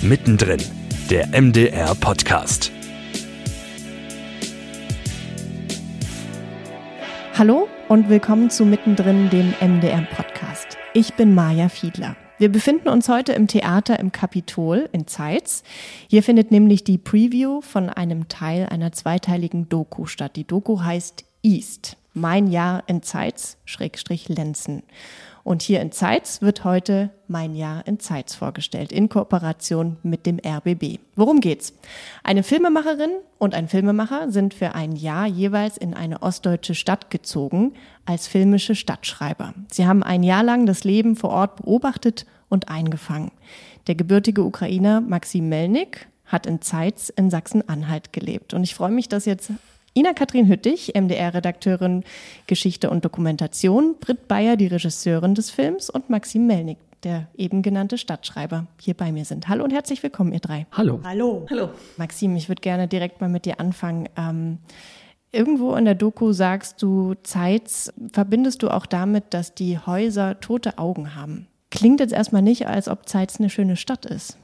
Mittendrin, der MDR Podcast. Hallo und willkommen zu Mittendrin, dem MDR Podcast. Ich bin Maja Fiedler. Wir befinden uns heute im Theater im Kapitol in Zeitz. Hier findet nämlich die Preview von einem Teil einer zweiteiligen Doku statt. Die Doku heißt East. Mein Jahr in Zeitz, Schrägstrich Lenzen. Und hier in Zeitz wird heute Mein Jahr in Zeitz vorgestellt, in Kooperation mit dem RBB. Worum geht's? Eine Filmemacherin und ein Filmemacher sind für ein Jahr jeweils in eine ostdeutsche Stadt gezogen als filmische Stadtschreiber. Sie haben ein Jahr lang das Leben vor Ort beobachtet und eingefangen. Der gebürtige Ukrainer Maxim Melnik hat in Zeitz in Sachsen-Anhalt gelebt. Und ich freue mich, dass jetzt Ina-Kathrin Hüttich, MDR-Redakteurin Geschichte und Dokumentation, Britt Bayer, die Regisseurin des Films und Maxim Melnik, der eben genannte Stadtschreiber, hier bei mir sind. Hallo und herzlich willkommen, ihr drei. Hallo. Hallo. Hallo. Maxim, ich würde gerne direkt mal mit dir anfangen. Ähm, Irgendwo in der Doku sagst du, Zeitz verbindest du auch damit, dass die Häuser tote Augen haben. Klingt jetzt erstmal nicht, als ob Zeitz eine schöne Stadt ist.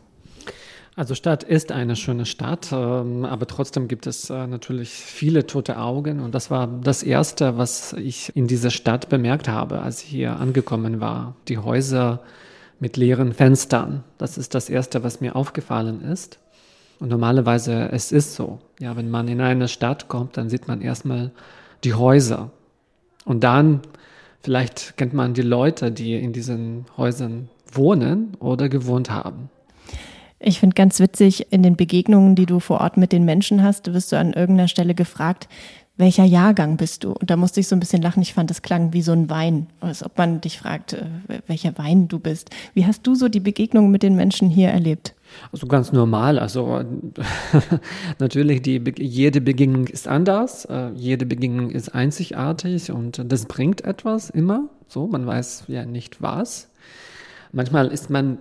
Also Stadt ist eine schöne Stadt, ähm, aber trotzdem gibt es äh, natürlich viele tote Augen und das war das Erste, was ich in dieser Stadt bemerkt habe, als ich hier angekommen war. Die Häuser mit leeren Fenstern. Das ist das Erste, was mir aufgefallen ist. Und normalerweise es ist so. Ja, wenn man in eine Stadt kommt, dann sieht man erstmal die Häuser und dann vielleicht kennt man die Leute, die in diesen Häusern wohnen oder gewohnt haben. Ich finde ganz witzig, in den Begegnungen, die du vor Ort mit den Menschen hast, wirst du an irgendeiner Stelle gefragt, welcher Jahrgang bist du? Und da musste ich so ein bisschen lachen. Ich fand, das klang wie so ein Wein, als ob man dich fragt, äh, welcher Wein du bist. Wie hast du so die Begegnungen mit den Menschen hier erlebt? Also ganz normal. Also natürlich, die, jede Begegnung ist anders, äh, jede Begegnung ist einzigartig und das bringt etwas immer. So, man weiß ja nicht was. Manchmal ist man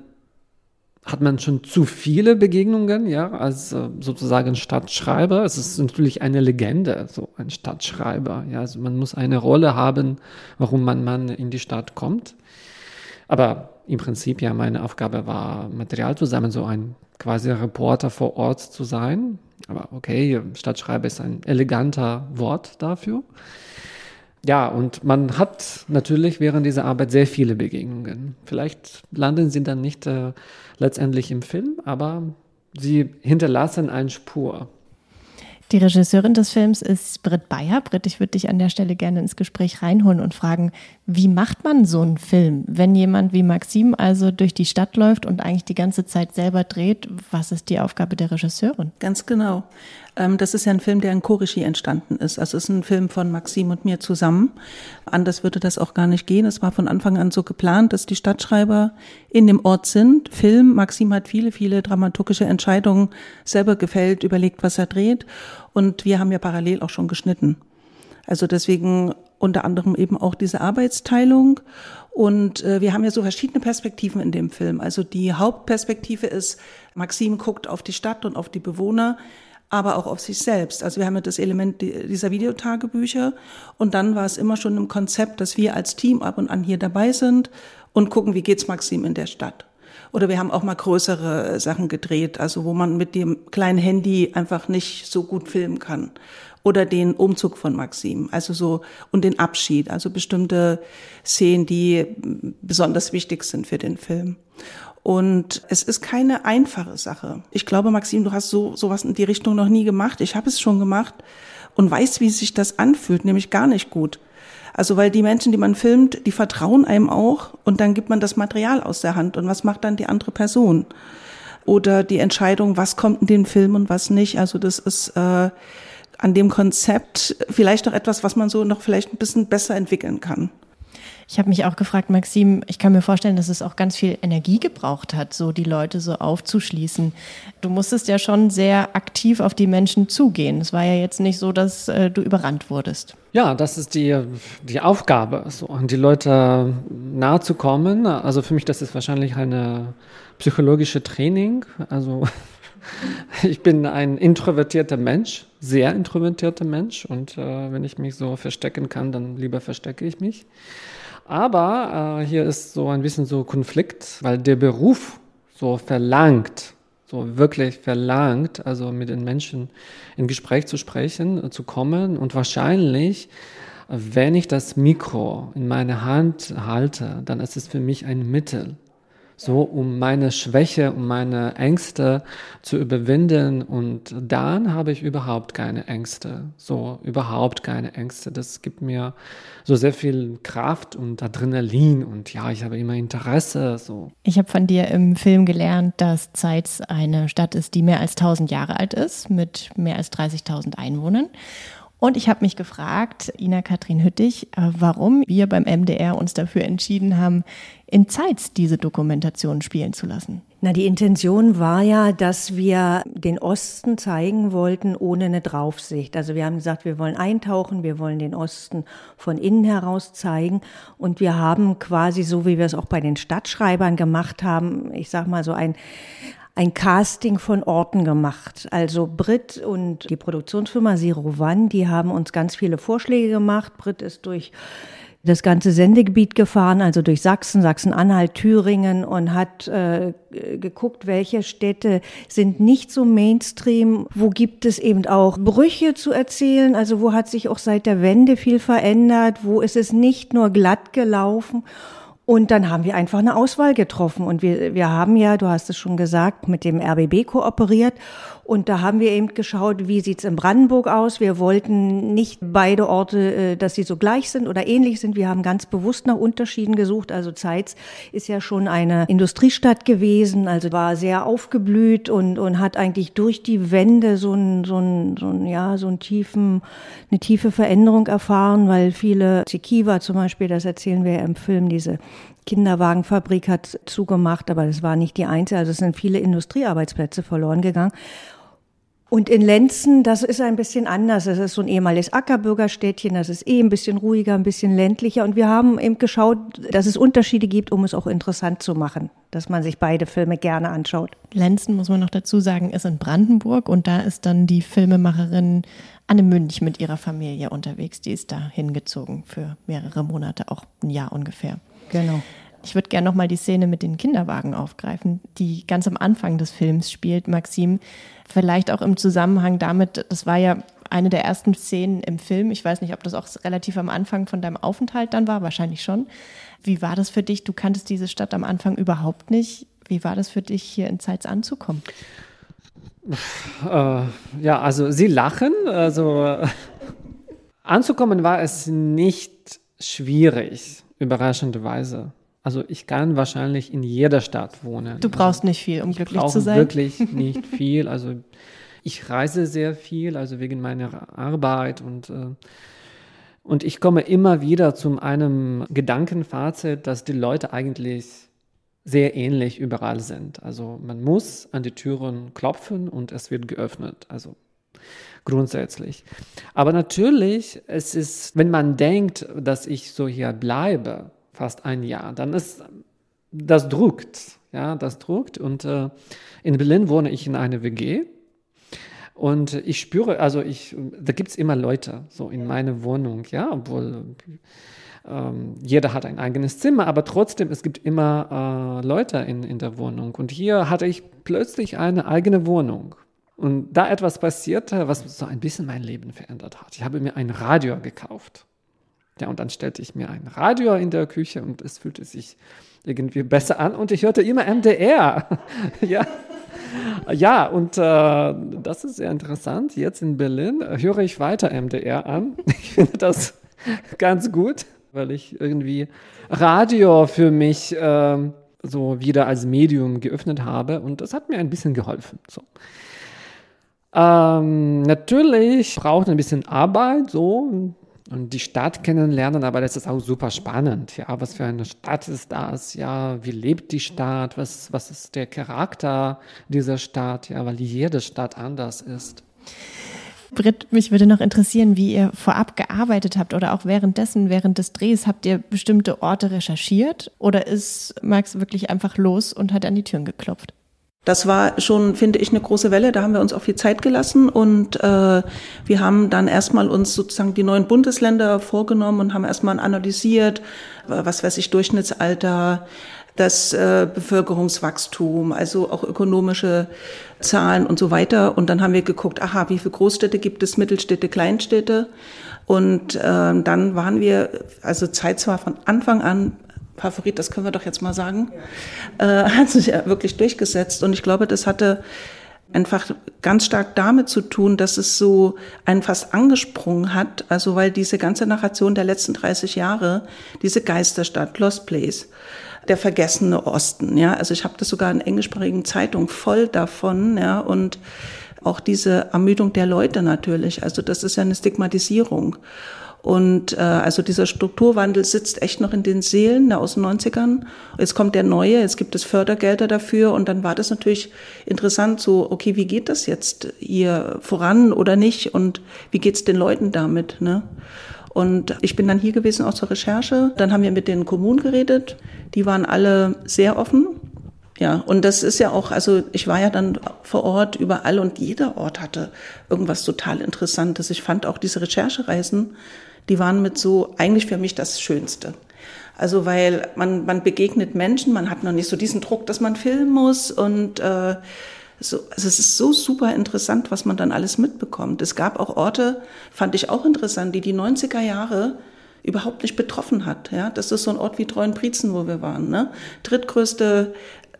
hat man schon zu viele Begegnungen, ja, als äh, sozusagen Stadtschreiber. Es ist natürlich eine Legende, so ein Stadtschreiber. Ja, also man muss eine Rolle haben, warum man, man in die Stadt kommt. Aber im Prinzip ja meine Aufgabe war, Material zu sammeln, so ein quasi Reporter vor Ort zu sein. Aber okay, Stadtschreiber ist ein eleganter Wort dafür. Ja, und man hat natürlich während dieser Arbeit sehr viele Begegnungen. Vielleicht landen sie dann nicht äh, letztendlich im Film, aber sie hinterlassen eine Spur. Die Regisseurin des Films ist Britt Bayer. Britt, ich würde dich an der Stelle gerne ins Gespräch reinholen und fragen, wie macht man so einen Film, wenn jemand wie Maxim also durch die Stadt läuft und eigentlich die ganze Zeit selber dreht? Was ist die Aufgabe der Regisseurin? Ganz genau. Ähm, das ist ja ein Film, der in Co-Regie entstanden ist. Also es ist ein Film von Maxim und mir zusammen. Anders würde das auch gar nicht gehen. Es war von Anfang an so geplant, dass die Stadtschreiber in dem Ort sind. Film, Maxim hat viele, viele dramaturgische Entscheidungen selber gefällt, überlegt, was er dreht. Und wir haben ja parallel auch schon geschnitten. Also deswegen unter anderem eben auch diese Arbeitsteilung. Und äh, wir haben ja so verschiedene Perspektiven in dem Film. Also die Hauptperspektive ist, Maxim guckt auf die Stadt und auf die Bewohner aber auch auf sich selbst. Also wir haben ja das Element dieser Videotagebücher und dann war es immer schon im Konzept, dass wir als Team ab und an hier dabei sind und gucken, wie geht's Maxim in der Stadt. Oder wir haben auch mal größere Sachen gedreht, also wo man mit dem kleinen Handy einfach nicht so gut filmen kann. Oder den Umzug von Maxim, also so, und den Abschied, also bestimmte Szenen, die besonders wichtig sind für den Film. Und es ist keine einfache Sache. Ich glaube, Maxim, du hast so sowas in die Richtung noch nie gemacht. Ich habe es schon gemacht und weiß, wie sich das anfühlt, nämlich gar nicht gut. Also weil die Menschen, die man filmt, die vertrauen einem auch und dann gibt man das Material aus der Hand und was macht dann die andere Person? Oder die Entscheidung, was kommt in den Film und was nicht. Also das ist äh, an dem Konzept vielleicht noch etwas, was man so noch vielleicht ein bisschen besser entwickeln kann. Ich habe mich auch gefragt, Maxim, ich kann mir vorstellen, dass es auch ganz viel Energie gebraucht hat, so die Leute so aufzuschließen. Du musstest ja schon sehr aktiv auf die Menschen zugehen. Es war ja jetzt nicht so, dass äh, du überrannt wurdest. Ja, das ist die, die Aufgabe, so an die Leute nahe zu kommen. Also für mich, das ist wahrscheinlich eine psychologische Training. Also ich bin ein introvertierter Mensch, sehr introvertierter Mensch und äh, wenn ich mich so verstecken kann, dann lieber verstecke ich mich. Aber äh, hier ist so ein bisschen so Konflikt, weil der Beruf so verlangt, so wirklich verlangt, also mit den Menschen in Gespräch zu sprechen, zu kommen und wahrscheinlich wenn ich das Mikro in meine Hand halte, dann ist es für mich ein Mittel, so um meine Schwäche, um meine Ängste zu überwinden und dann habe ich überhaupt keine Ängste, so überhaupt keine Ängste. Das gibt mir so sehr viel Kraft und Adrenalin und ja, ich habe immer Interesse, so. Ich habe von dir im Film gelernt, dass Zeitz eine Stadt ist, die mehr als 1000 Jahre alt ist, mit mehr als 30.000 Einwohnern. Und ich habe mich gefragt, Ina Kathrin Hüttich, äh, warum wir beim MDR uns dafür entschieden haben, in Zeitz diese Dokumentation spielen zu lassen. Na, die Intention war ja, dass wir den Osten zeigen wollten ohne eine Draufsicht. Also wir haben gesagt, wir wollen eintauchen, wir wollen den Osten von innen heraus zeigen und wir haben quasi so, wie wir es auch bei den Stadtschreibern gemacht haben, ich sag mal so ein ein Casting von Orten gemacht. Also Brit und die Produktionsfirma Zero One, die haben uns ganz viele Vorschläge gemacht. Brit ist durch das ganze Sendegebiet gefahren, also durch Sachsen, Sachsen-Anhalt, Thüringen und hat äh, geguckt, welche Städte sind nicht so Mainstream, wo gibt es eben auch Brüche zu erzählen, also wo hat sich auch seit der Wende viel verändert, wo ist es nicht nur glatt gelaufen. Und dann haben wir einfach eine Auswahl getroffen. Und wir, wir haben ja, du hast es schon gesagt, mit dem RBB kooperiert. Und da haben wir eben geschaut, wie sieht's in Brandenburg aus. Wir wollten nicht beide Orte, äh, dass sie so gleich sind oder ähnlich sind. Wir haben ganz bewusst nach Unterschieden gesucht. Also Zeitz ist ja schon eine Industriestadt gewesen, also war sehr aufgeblüht und, und hat eigentlich durch die Wände so ein, so ein, so ein, ja, so ein tiefen, eine tiefe Veränderung erfahren, weil viele, Zikiva zum Beispiel, das erzählen wir ja im Film, diese Kinderwagenfabrik hat zugemacht, aber das war nicht die einzige. Also es sind viele Industriearbeitsplätze verloren gegangen. Und in Lenzen, das ist ein bisschen anders. Das ist so ein ehemaliges Ackerbürgerstädtchen, das ist eh ein bisschen ruhiger, ein bisschen ländlicher. Und wir haben eben geschaut, dass es Unterschiede gibt, um es auch interessant zu machen, dass man sich beide Filme gerne anschaut. Lenzen, muss man noch dazu sagen, ist in Brandenburg und da ist dann die Filmemacherin Anne Münch mit ihrer Familie unterwegs. Die ist da hingezogen für mehrere Monate, auch ein Jahr ungefähr. Genau. Ich würde gerne nochmal die Szene mit den Kinderwagen aufgreifen, die ganz am Anfang des Films spielt, Maxim. Vielleicht auch im Zusammenhang damit, das war ja eine der ersten Szenen im Film. Ich weiß nicht, ob das auch relativ am Anfang von deinem Aufenthalt dann war, wahrscheinlich schon. Wie war das für dich? Du kanntest diese Stadt am Anfang überhaupt nicht. Wie war das für dich, hier in Zeitz anzukommen? Äh, ja, also sie lachen. Also anzukommen war es nicht schwierig, überraschenderweise. Also ich kann wahrscheinlich in jeder Stadt wohnen. Du brauchst nicht viel, um ich glücklich zu sein. Wirklich nicht viel. Also ich reise sehr viel, also wegen meiner Arbeit und äh, und ich komme immer wieder zu einem Gedankenfazit, dass die Leute eigentlich sehr ähnlich überall sind. Also man muss an die Türen klopfen und es wird geöffnet. Also grundsätzlich. Aber natürlich, es ist, wenn man denkt, dass ich so hier bleibe, fast ein Jahr. Dann ist das druckt, ja, das druckt. Und äh, in Berlin wohne ich in einer WG. Und ich spüre, also ich, da gibt es immer Leute so in meiner Wohnung, ja, obwohl ähm, jeder hat ein eigenes Zimmer, aber trotzdem, es gibt immer äh, Leute in, in der Wohnung. Und hier hatte ich plötzlich eine eigene Wohnung. Und da etwas passierte, was so ein bisschen mein Leben verändert hat. Ich habe mir ein Radio gekauft. Ja, und dann stellte ich mir ein Radio in der Küche und es fühlte sich irgendwie besser an und ich hörte immer MDR. ja. Ja, und äh, das ist sehr interessant. Jetzt in Berlin höre ich weiter MDR an. Ich finde das ganz gut, weil ich irgendwie Radio für mich äh, so wieder als Medium geöffnet habe und das hat mir ein bisschen geholfen. So. Ähm, natürlich braucht ein bisschen Arbeit, so und die Stadt kennenlernen, aber das ist auch super spannend. Ja, was für eine Stadt ist das? Ja, wie lebt die Stadt? Was, was ist der Charakter dieser Stadt? Ja, weil jede Stadt anders ist. Britt, mich würde noch interessieren, wie ihr vorab gearbeitet habt oder auch währenddessen, während des Drehs, habt ihr bestimmte Orte recherchiert oder ist Max wirklich einfach los und hat an die Türen geklopft? Das war schon, finde ich, eine große Welle. Da haben wir uns auch viel Zeit gelassen und äh, wir haben dann erstmal uns sozusagen die neuen Bundesländer vorgenommen und haben erstmal analysiert, was weiß ich, Durchschnittsalter, das äh, Bevölkerungswachstum, also auch ökonomische Zahlen und so weiter. Und dann haben wir geguckt, aha, wie viele Großstädte gibt es, Mittelstädte, Kleinstädte. Und äh, dann waren wir, also Zeit zwar von Anfang an Favorit, das können wir doch jetzt mal sagen, ja. äh, hat sich ja wirklich durchgesetzt. Und ich glaube, das hatte einfach ganz stark damit zu tun, dass es so einen fast angesprungen hat, also weil diese ganze Narration der letzten 30 Jahre, diese Geisterstadt, Lost Place, der vergessene Osten, ja, also ich habe das sogar in englischsprachigen Zeitungen voll davon, ja, und auch diese Ermüdung der Leute natürlich, also das ist ja eine Stigmatisierung. Und äh, also dieser Strukturwandel sitzt echt noch in den Seelen ne, aus den 90ern. Jetzt kommt der neue, jetzt gibt es Fördergelder dafür und dann war das natürlich interessant, so, okay, wie geht das jetzt hier voran oder nicht und wie geht's den Leuten damit? Ne? Und ich bin dann hier gewesen auch zur Recherche. Dann haben wir mit den Kommunen geredet. Die waren alle sehr offen. Ja, und das ist ja auch, also ich war ja dann vor Ort überall und jeder Ort hatte irgendwas total Interessantes. Ich fand auch diese Recherchereisen die waren mit so eigentlich für mich das Schönste. Also weil man, man begegnet Menschen, man hat noch nicht so diesen Druck, dass man filmen muss und äh, so, also es ist so super interessant, was man dann alles mitbekommt. Es gab auch Orte, fand ich auch interessant, die die 90er Jahre überhaupt nicht betroffen hat. Ja, das ist so ein Ort wie Treuenbrietzen, wo wir waren. Ne? Drittgrößte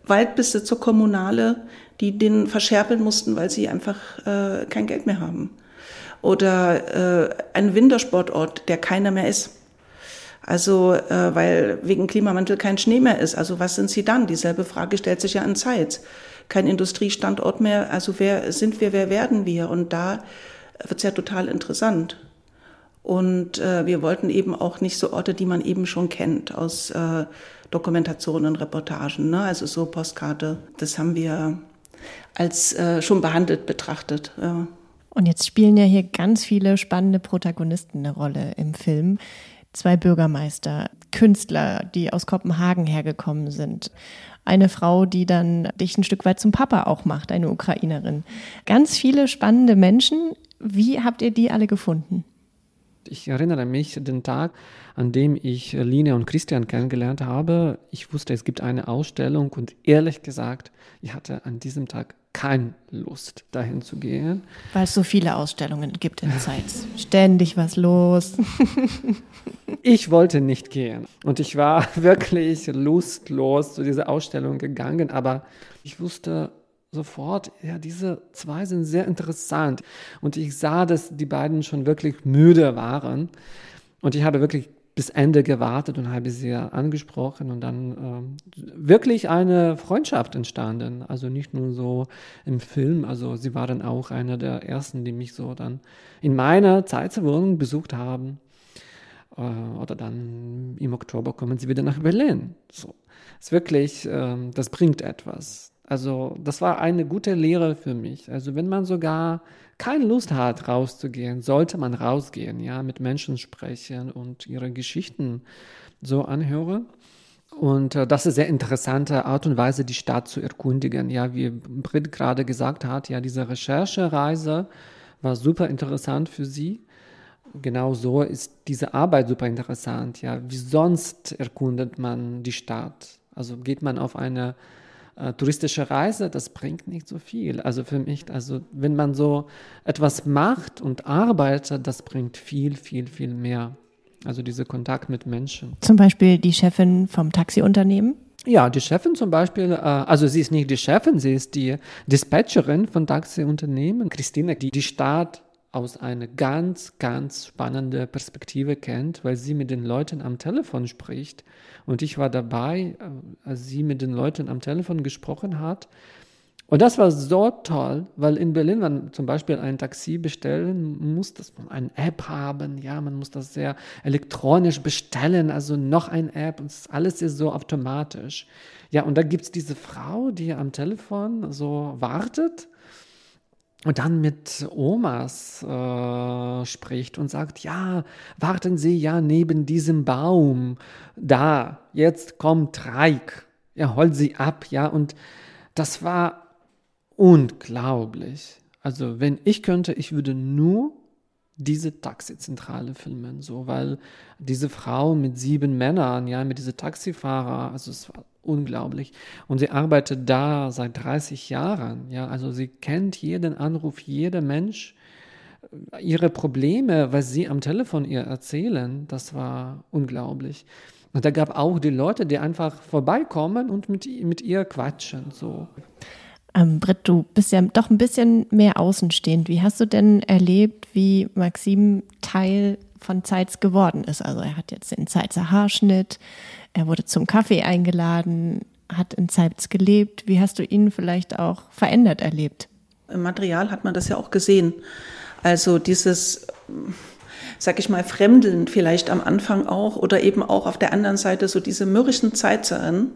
Waldbesitzer Kommunale, die den verscherbeln mussten, weil sie einfach äh, kein Geld mehr haben oder äh, ein Wintersportort, der keiner mehr ist. Also, äh, weil wegen Klimawandel kein Schnee mehr ist. Also, was sind sie dann? Dieselbe Frage stellt sich ja an Zeit. Kein Industriestandort mehr. Also, wer sind wir, wer werden wir? Und da wird's ja total interessant. Und äh, wir wollten eben auch nicht so Orte, die man eben schon kennt aus äh, Dokumentationen, Reportagen. Ne? Also so Postkarte. Das haben wir als äh, schon behandelt betrachtet. Ja. Und jetzt spielen ja hier ganz viele spannende Protagonisten eine Rolle im Film. Zwei Bürgermeister, Künstler, die aus Kopenhagen hergekommen sind. Eine Frau, die dann dich ein Stück weit zum Papa auch macht, eine Ukrainerin. Ganz viele spannende Menschen. Wie habt ihr die alle gefunden? Ich erinnere mich den Tag, an dem ich Line und Christian kennengelernt habe. Ich wusste, es gibt eine Ausstellung und ehrlich gesagt, ich hatte an diesem Tag keine Lust, dahin zu gehen. Weil es so viele Ausstellungen gibt in Zeitz. Ständig was los. ich wollte nicht gehen. Und ich war wirklich lustlos zu dieser Ausstellung gegangen, aber ich wusste sofort, ja, diese zwei sind sehr interessant. Und ich sah, dass die beiden schon wirklich müde waren. Und ich habe wirklich bis Ende gewartet und habe sie angesprochen und dann äh, wirklich eine Freundschaft entstanden. Also nicht nur so im Film, also sie waren auch einer der ersten, die mich so dann in meiner Zeitwohnung besucht haben. Äh, oder dann im Oktober kommen sie wieder nach Berlin. So, ist wirklich, äh, das bringt etwas. Also das war eine gute Lehre für mich. Also wenn man sogar keine Lust hat, rauszugehen, sollte man rausgehen, ja, mit Menschen sprechen und ihre Geschichten so anhören. Und äh, das ist eine sehr interessante Art und Weise, die Stadt zu erkundigen. Ja, wie Brit gerade gesagt hat, ja, diese Recherchereise war super interessant für sie. Genau so ist diese Arbeit super interessant. Ja, wie sonst erkundet man die Stadt? Also geht man auf eine äh, touristische Reise, das bringt nicht so viel. Also für mich, also wenn man so etwas macht und arbeitet, das bringt viel, viel, viel mehr. Also dieser Kontakt mit Menschen. Zum Beispiel die Chefin vom Taxiunternehmen? Ja, die Chefin zum Beispiel, äh, also sie ist nicht die Chefin, sie ist die Dispatcherin von Taxiunternehmen. Christine, die die Stadt aus einer ganz, ganz spannenden Perspektive kennt, weil sie mit den Leuten am Telefon spricht. Und ich war dabei, äh, als sie mit den Leuten am Telefon gesprochen hat. Und das war so toll, weil in Berlin, wenn man zum Beispiel ein Taxi bestellen muss, dass man eine App haben, ja, man muss das sehr elektronisch bestellen, also noch eine App und alles ist so automatisch. Ja, und da gibt es diese Frau, die am Telefon so wartet und dann mit Omas äh, spricht und sagt, ja, warten Sie ja neben diesem Baum, da, jetzt kommt Reik, er holt sie ab, ja, und das war unglaublich. Also wenn ich könnte, ich würde nur diese Taxizentrale filmen, so, weil diese Frau mit sieben Männern, ja, mit diese Taxifahrer, also es war unglaublich. Und sie arbeitet da seit 30 Jahren. Ja, also sie kennt jeden Anruf, jeder Mensch, ihre Probleme, was sie am Telefon ihr erzählen. Das war unglaublich. Und da gab auch die Leute, die einfach vorbeikommen und mit, mit ihr quatschen. So. Ähm, Britt, du bist ja doch ein bisschen mehr außenstehend. Wie hast du denn erlebt, wie Maxim Teil von Zeitz geworden ist? Also er hat jetzt den Zeitzer Haarschnitt, er wurde zum Kaffee eingeladen, hat in Zeitz gelebt. Wie hast du ihn vielleicht auch verändert erlebt? Im Material hat man das ja auch gesehen. Also dieses sag ich mal, Fremdeln vielleicht am Anfang auch oder eben auch auf der anderen Seite so diese mürrischen Zeitzerin,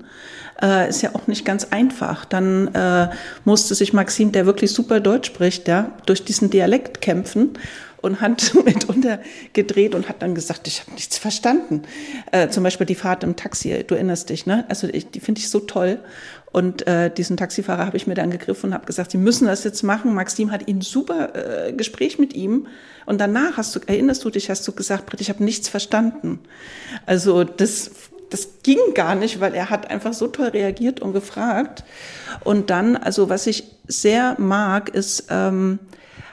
äh, ist ja auch nicht ganz einfach. Dann äh, musste sich Maxim, der wirklich super Deutsch spricht, ja, durch diesen Dialekt kämpfen und hat mitunter gedreht und hat dann gesagt, ich habe nichts verstanden. Äh, zum Beispiel die Fahrt im Taxi, du erinnerst dich, ne? Also ich, die finde ich so toll. Und äh, diesen Taxifahrer habe ich mir dann gegriffen und habe gesagt, Sie müssen das jetzt machen. Maxim hat ihn super äh, Gespräch mit ihm. Und danach hast du, erinnerst du dich, hast du gesagt, Britt, ich habe nichts verstanden. Also das das ging gar nicht, weil er hat einfach so toll reagiert und gefragt. Und dann, also was ich sehr mag, ist, ähm,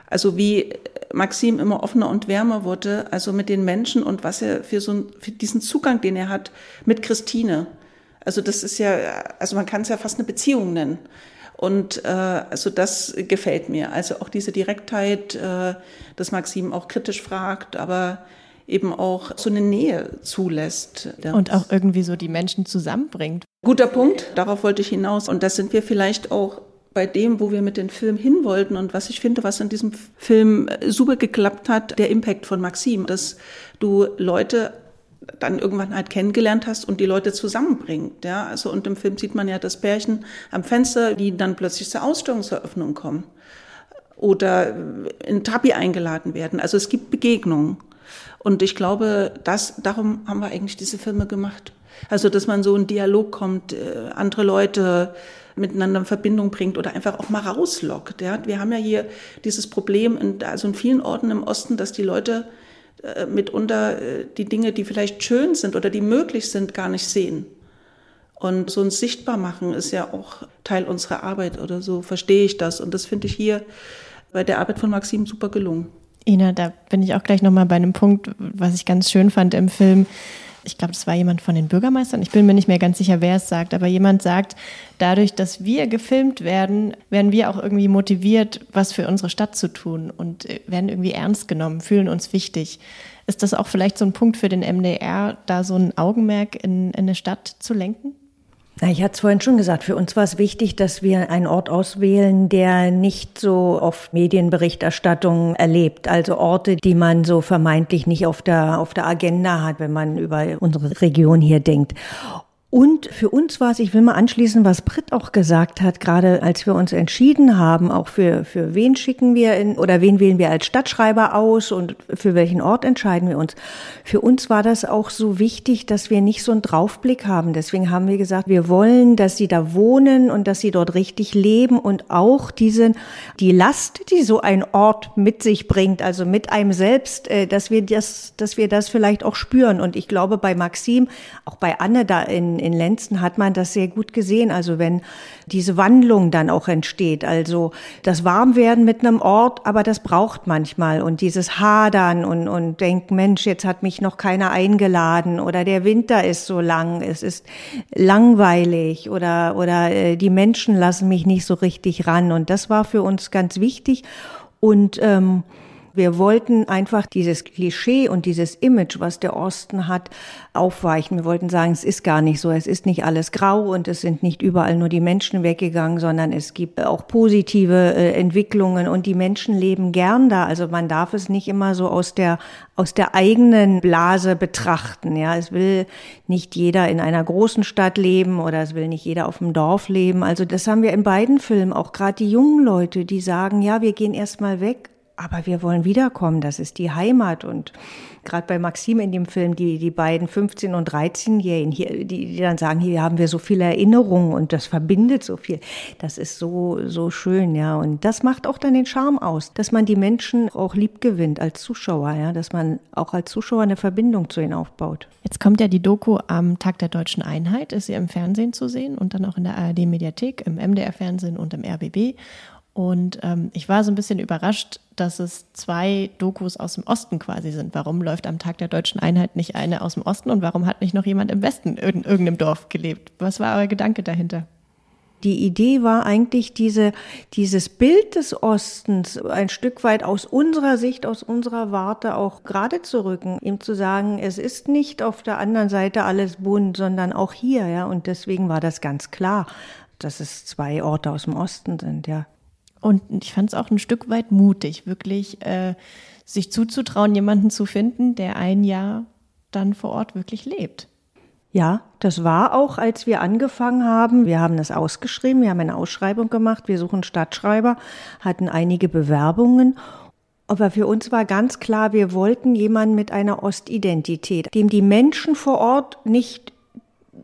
also wie Maxim immer offener und wärmer wurde, also mit den Menschen und was er für so für diesen Zugang, den er hat mit Christine. Also das ist ja, also man kann es ja fast eine Beziehung nennen. Und äh, also das gefällt mir. Also auch diese Direktheit, äh, dass Maxim auch kritisch fragt, aber eben auch so eine Nähe zulässt. Und auch irgendwie so die Menschen zusammenbringt. Guter Punkt, darauf wollte ich hinaus. Und das sind wir vielleicht auch bei dem, wo wir mit dem Film hin wollten und was ich finde, was in diesem Film super geklappt hat, der Impact von Maxim, dass du Leute dann irgendwann halt kennengelernt hast und die Leute zusammenbringt, ja. Also, und im Film sieht man ja das Pärchen am Fenster, die dann plötzlich zur Ausstellungseröffnung kommen oder in Trabi eingeladen werden. Also es gibt Begegnungen. Und ich glaube, das, darum haben wir eigentlich diese Filme gemacht. Also, dass man so in Dialog kommt, äh, andere Leute miteinander in Verbindung bringt oder einfach auch mal rauslockt. Ja. Wir haben ja hier dieses Problem, in, also in vielen Orten im Osten, dass die Leute äh, mitunter äh, die Dinge, die vielleicht schön sind oder die möglich sind, gar nicht sehen. Und so ein Sichtbarmachen ist ja auch Teil unserer Arbeit oder so verstehe ich das. Und das finde ich hier bei der Arbeit von Maxim super gelungen. Ina, da bin ich auch gleich nochmal bei einem Punkt, was ich ganz schön fand im Film ich glaube, das war jemand von den Bürgermeistern, ich bin mir nicht mehr ganz sicher, wer es sagt, aber jemand sagt, dadurch, dass wir gefilmt werden, werden wir auch irgendwie motiviert, was für unsere Stadt zu tun und äh, werden irgendwie ernst genommen, fühlen uns wichtig. Ist das auch vielleicht so ein Punkt für den MDR, da so ein Augenmerk in, in eine Stadt zu lenken? Ich hatte es vorhin schon gesagt, für uns war es wichtig, dass wir einen Ort auswählen, der nicht so oft Medienberichterstattung erlebt. Also Orte, die man so vermeintlich nicht auf der, auf der Agenda hat, wenn man über unsere Region hier denkt. Und für uns war es, ich will mal anschließen, was Britt auch gesagt hat, gerade als wir uns entschieden haben, auch für, für wen schicken wir in, oder wen wählen wir als Stadtschreiber aus und für welchen Ort entscheiden wir uns. Für uns war das auch so wichtig, dass wir nicht so einen Draufblick haben. Deswegen haben wir gesagt, wir wollen, dass sie da wohnen und dass sie dort richtig leben und auch diese, die Last, die so ein Ort mit sich bringt, also mit einem selbst, äh, dass wir das, dass wir das vielleicht auch spüren. Und ich glaube, bei Maxim, auch bei Anne da in, in Lenzen hat man das sehr gut gesehen. Also wenn diese Wandlung dann auch entsteht, also das Warmwerden mit einem Ort, aber das braucht manchmal und dieses Hadern und, und denken, Mensch, jetzt hat mich noch keiner eingeladen oder der Winter ist so lang, es ist langweilig oder, oder äh, die Menschen lassen mich nicht so richtig ran. Und das war für uns ganz wichtig. Und ähm, wir wollten einfach dieses Klischee und dieses Image, was der Osten hat, aufweichen. Wir wollten sagen, es ist gar nicht so. Es ist nicht alles grau und es sind nicht überall nur die Menschen weggegangen, sondern es gibt auch positive äh, Entwicklungen und die Menschen leben gern da. Also man darf es nicht immer so aus der, aus der eigenen Blase betrachten. Ja, es will nicht jeder in einer großen Stadt leben oder es will nicht jeder auf dem Dorf leben. Also das haben wir in beiden Filmen, auch gerade die jungen Leute, die sagen, ja, wir gehen erst mal weg aber wir wollen wiederkommen, das ist die Heimat und gerade bei Maxim in dem Film, die, die beiden 15- und 13-Jährigen, die, die dann sagen, hier haben wir so viele Erinnerungen und das verbindet so viel. Das ist so, so schön, ja. Und das macht auch dann den Charme aus, dass man die Menschen auch lieb gewinnt als Zuschauer, ja, dass man auch als Zuschauer eine Verbindung zu ihnen aufbaut. Jetzt kommt ja die Doku am Tag der Deutschen Einheit, ist sie im Fernsehen zu sehen und dann auch in der ARD-Mediathek, im MDR-Fernsehen und im RBB. Und ähm, ich war so ein bisschen überrascht, dass es zwei Dokus aus dem Osten quasi sind. Warum läuft am Tag der deutschen Einheit nicht eine aus dem Osten und warum hat nicht noch jemand im Westen in irgendeinem Dorf gelebt? Was war euer Gedanke dahinter? Die Idee war eigentlich diese, dieses Bild des Ostens ein Stück weit aus unserer Sicht, aus unserer Warte auch gerade zu rücken, ihm zu sagen, es ist nicht auf der anderen Seite alles bunt, sondern auch hier, ja. Und deswegen war das ganz klar, dass es zwei Orte aus dem Osten sind, ja. Und ich fand es auch ein Stück weit mutig, wirklich äh, sich zuzutrauen, jemanden zu finden, der ein Jahr dann vor Ort wirklich lebt. Ja, das war auch, als wir angefangen haben. Wir haben das ausgeschrieben, wir haben eine Ausschreibung gemacht, wir suchen Stadtschreiber, hatten einige Bewerbungen. Aber für uns war ganz klar, wir wollten jemanden mit einer Ostidentität, dem die Menschen vor Ort nicht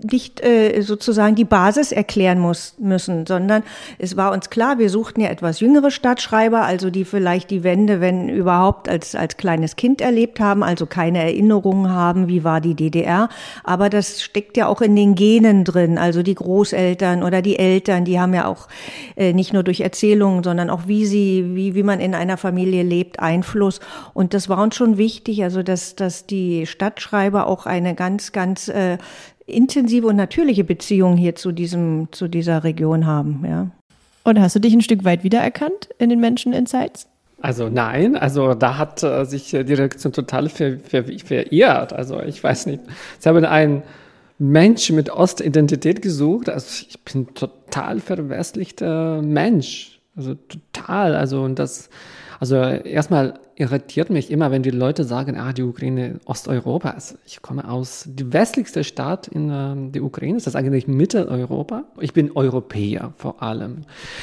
nicht äh, sozusagen die Basis erklären muss, müssen, sondern es war uns klar, wir suchten ja etwas jüngere Stadtschreiber, also die vielleicht die Wende, wenn überhaupt, als, als kleines Kind erlebt haben, also keine Erinnerungen haben, wie war die DDR. Aber das steckt ja auch in den Genen drin, also die Großeltern oder die Eltern, die haben ja auch äh, nicht nur durch Erzählungen, sondern auch wie sie, wie, wie man in einer Familie lebt, Einfluss. Und das war uns schon wichtig, also dass, dass die Stadtschreiber auch eine ganz, ganz äh, intensive und natürliche Beziehung hier zu diesem, zu dieser Region haben, ja. Und hast du dich ein Stück weit wiedererkannt in den Menschen Insights? Also nein, also da hat äh, sich die Reaktion total ver, ver, verirrt. Also ich weiß nicht. Sie haben einen Mensch mit Ostidentität gesucht. Also ich bin total verwestlichter Mensch. Also total. Also und das, also erstmal irritiert mich immer, wenn die Leute sagen, ah, die Ukraine Osteuropa. Also ich komme aus die westlichste Stadt in äh, der Ukraine, ist das eigentlich Mitteleuropa. Ich bin Europäer vor allem.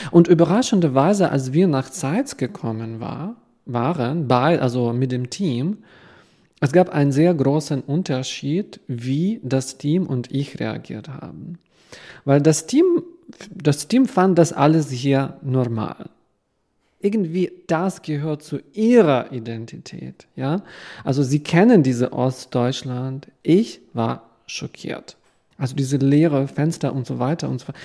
Und überraschenderweise, als wir nach Zeitz gekommen war, waren, bei, also mit dem Team, es gab einen sehr großen Unterschied, wie das Team und ich reagiert haben. Weil das Team, das Team fand das alles hier normal irgendwie das gehört zu ihrer Identität, ja. Also sie kennen diese Ostdeutschland. Ich war schockiert. Also diese leere Fenster und so weiter und so weiter.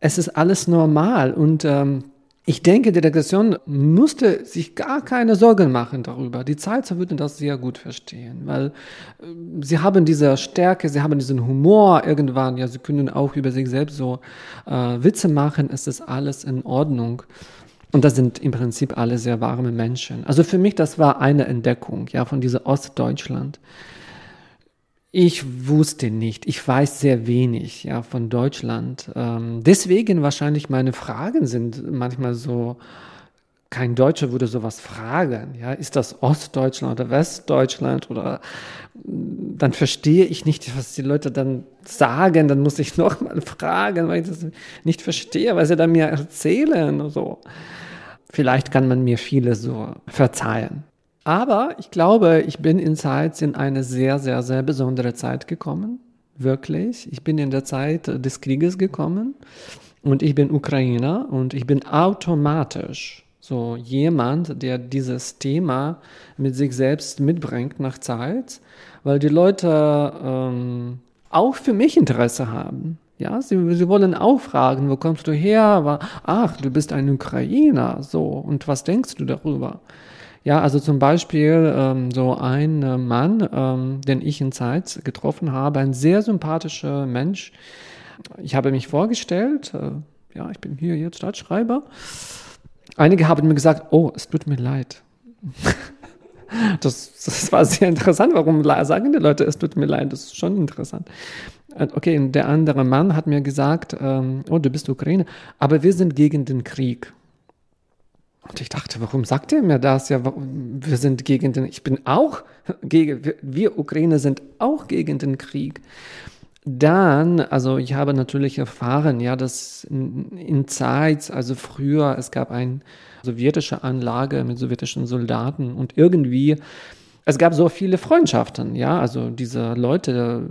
Es ist alles normal und ähm, ich denke, die Delegation musste sich gar keine Sorgen machen darüber. Die Zeizer würden das sehr gut verstehen, weil äh, sie haben diese Stärke, sie haben diesen Humor irgendwann, ja, sie können auch über sich selbst so äh, Witze machen, es ist alles in Ordnung. Und das sind im Prinzip alle sehr warme Menschen. Also für mich, das war eine Entdeckung, ja, von dieser Ostdeutschland. Ich wusste nicht, ich weiß sehr wenig, ja, von Deutschland. Ähm, deswegen wahrscheinlich meine Fragen sind manchmal so, kein Deutscher würde sowas fragen. Ja, ist das Ostdeutschland oder Westdeutschland oder dann verstehe ich nicht, was die Leute dann sagen. Dann muss ich nochmal fragen, weil ich das nicht verstehe, was sie dann mir erzählen oder so. Vielleicht kann man mir vieles so verzeihen. Aber ich glaube, ich bin in Zeit in eine sehr, sehr, sehr besondere Zeit gekommen. Wirklich. Ich bin in der Zeit des Krieges gekommen und ich bin Ukrainer und ich bin automatisch so jemand, der dieses Thema mit sich selbst mitbringt nach Zeit, weil die Leute ähm, auch für mich Interesse haben. Ja, sie, sie wollen auch fragen, wo kommst du her? Aber, ach, du bist ein Ukrainer, so, und was denkst du darüber? Ja, also zum Beispiel ähm, so ein äh, Mann, ähm, den ich in Zeit getroffen habe, ein sehr sympathischer Mensch. Ich habe mich vorgestellt, äh, ja, ich bin hier jetzt Stadtschreiber Einige haben mir gesagt, oh, es tut mir leid. Das, das war sehr interessant. Warum sagen die Leute, es tut mir leid? Das ist schon interessant. Äh, okay, der andere Mann hat mir gesagt, ähm, oh, du bist Ukraine, aber wir sind gegen den Krieg. Und ich dachte, warum sagt er mir das? Ja, wir sind gegen den, ich bin auch gegen, wir, Ukraine sind auch gegen den Krieg. Dann, also ich habe natürlich erfahren, ja, dass in, in Zeit, also früher, es gab eine sowjetische Anlage mit sowjetischen Soldaten und irgendwie es gab so viele Freundschaften, ja, also diese Leute,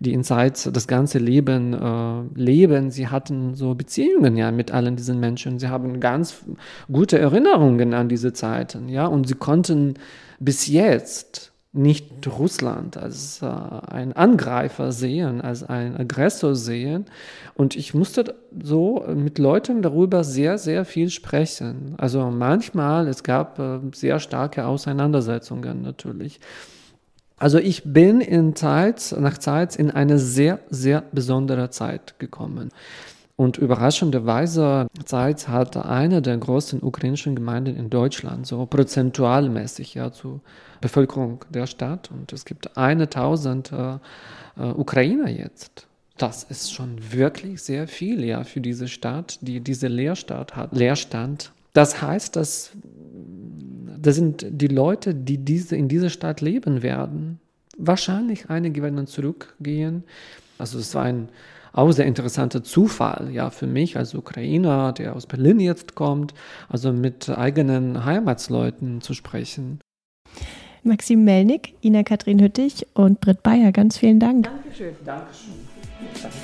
die in Zeit das ganze Leben äh, leben, sie hatten so Beziehungen ja mit allen diesen Menschen. Sie haben ganz gute Erinnerungen an diese Zeiten, ja, und sie konnten bis jetzt nicht Russland als äh, ein Angreifer sehen, als ein Aggressor sehen. Und ich musste so mit Leuten darüber sehr, sehr viel sprechen. Also manchmal, es gab äh, sehr starke Auseinandersetzungen natürlich. Also ich bin in Zeit, nach Zeit in eine sehr, sehr besondere Zeit gekommen. Und überraschenderweise Zeit hat eine der größten ukrainischen Gemeinden in Deutschland, so prozentualmäßig ja zu Bevölkerung der Stadt. Und es gibt eine tausend äh, äh, Ukrainer jetzt. Das ist schon wirklich sehr viel ja für diese Stadt, die diese Leerstadt hat, Leerstand. Das heißt, dass das sind die Leute, die diese, in dieser Stadt leben werden. Wahrscheinlich einige werden dann zurückgehen. Also es war ein auch sehr interessanter Zufall, ja, für mich als Ukrainer, der aus Berlin jetzt kommt, also mit eigenen Heimatsleuten zu sprechen. Maxim Melnik, Ina Kathrin Hüttich und Britt Bayer, ganz vielen Dank. Dankeschön. Dankeschön. Danke.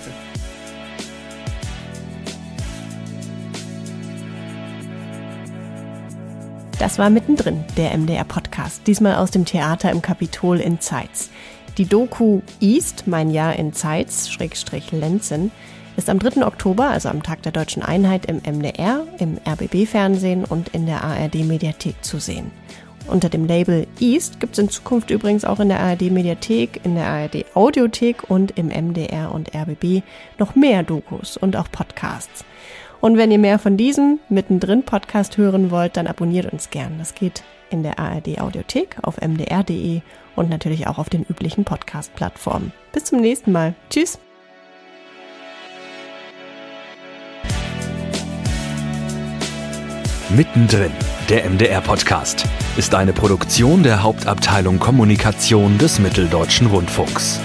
Das war mittendrin, der MDR-Podcast, diesmal aus dem Theater im Kapitol in Zeitz. Die Doku East, mein Jahr in Zeitz, Schrägstrich Lenzen, ist am 3. Oktober, also am Tag der deutschen Einheit, im MDR, im RBB-Fernsehen und in der ARD-Mediathek zu sehen. Unter dem Label East gibt es in Zukunft übrigens auch in der ARD-Mediathek, in der ARD-Audiothek und im MDR und RBB noch mehr Dokus und auch Podcasts. Und wenn ihr mehr von diesem mittendrin Podcast hören wollt, dann abonniert uns gern. Das geht in der ARD Audiothek, auf mdr.de und natürlich auch auf den üblichen Podcast-Plattformen. Bis zum nächsten Mal. Tschüss. Mittendrin, der MDR-Podcast, ist eine Produktion der Hauptabteilung Kommunikation des Mitteldeutschen Rundfunks.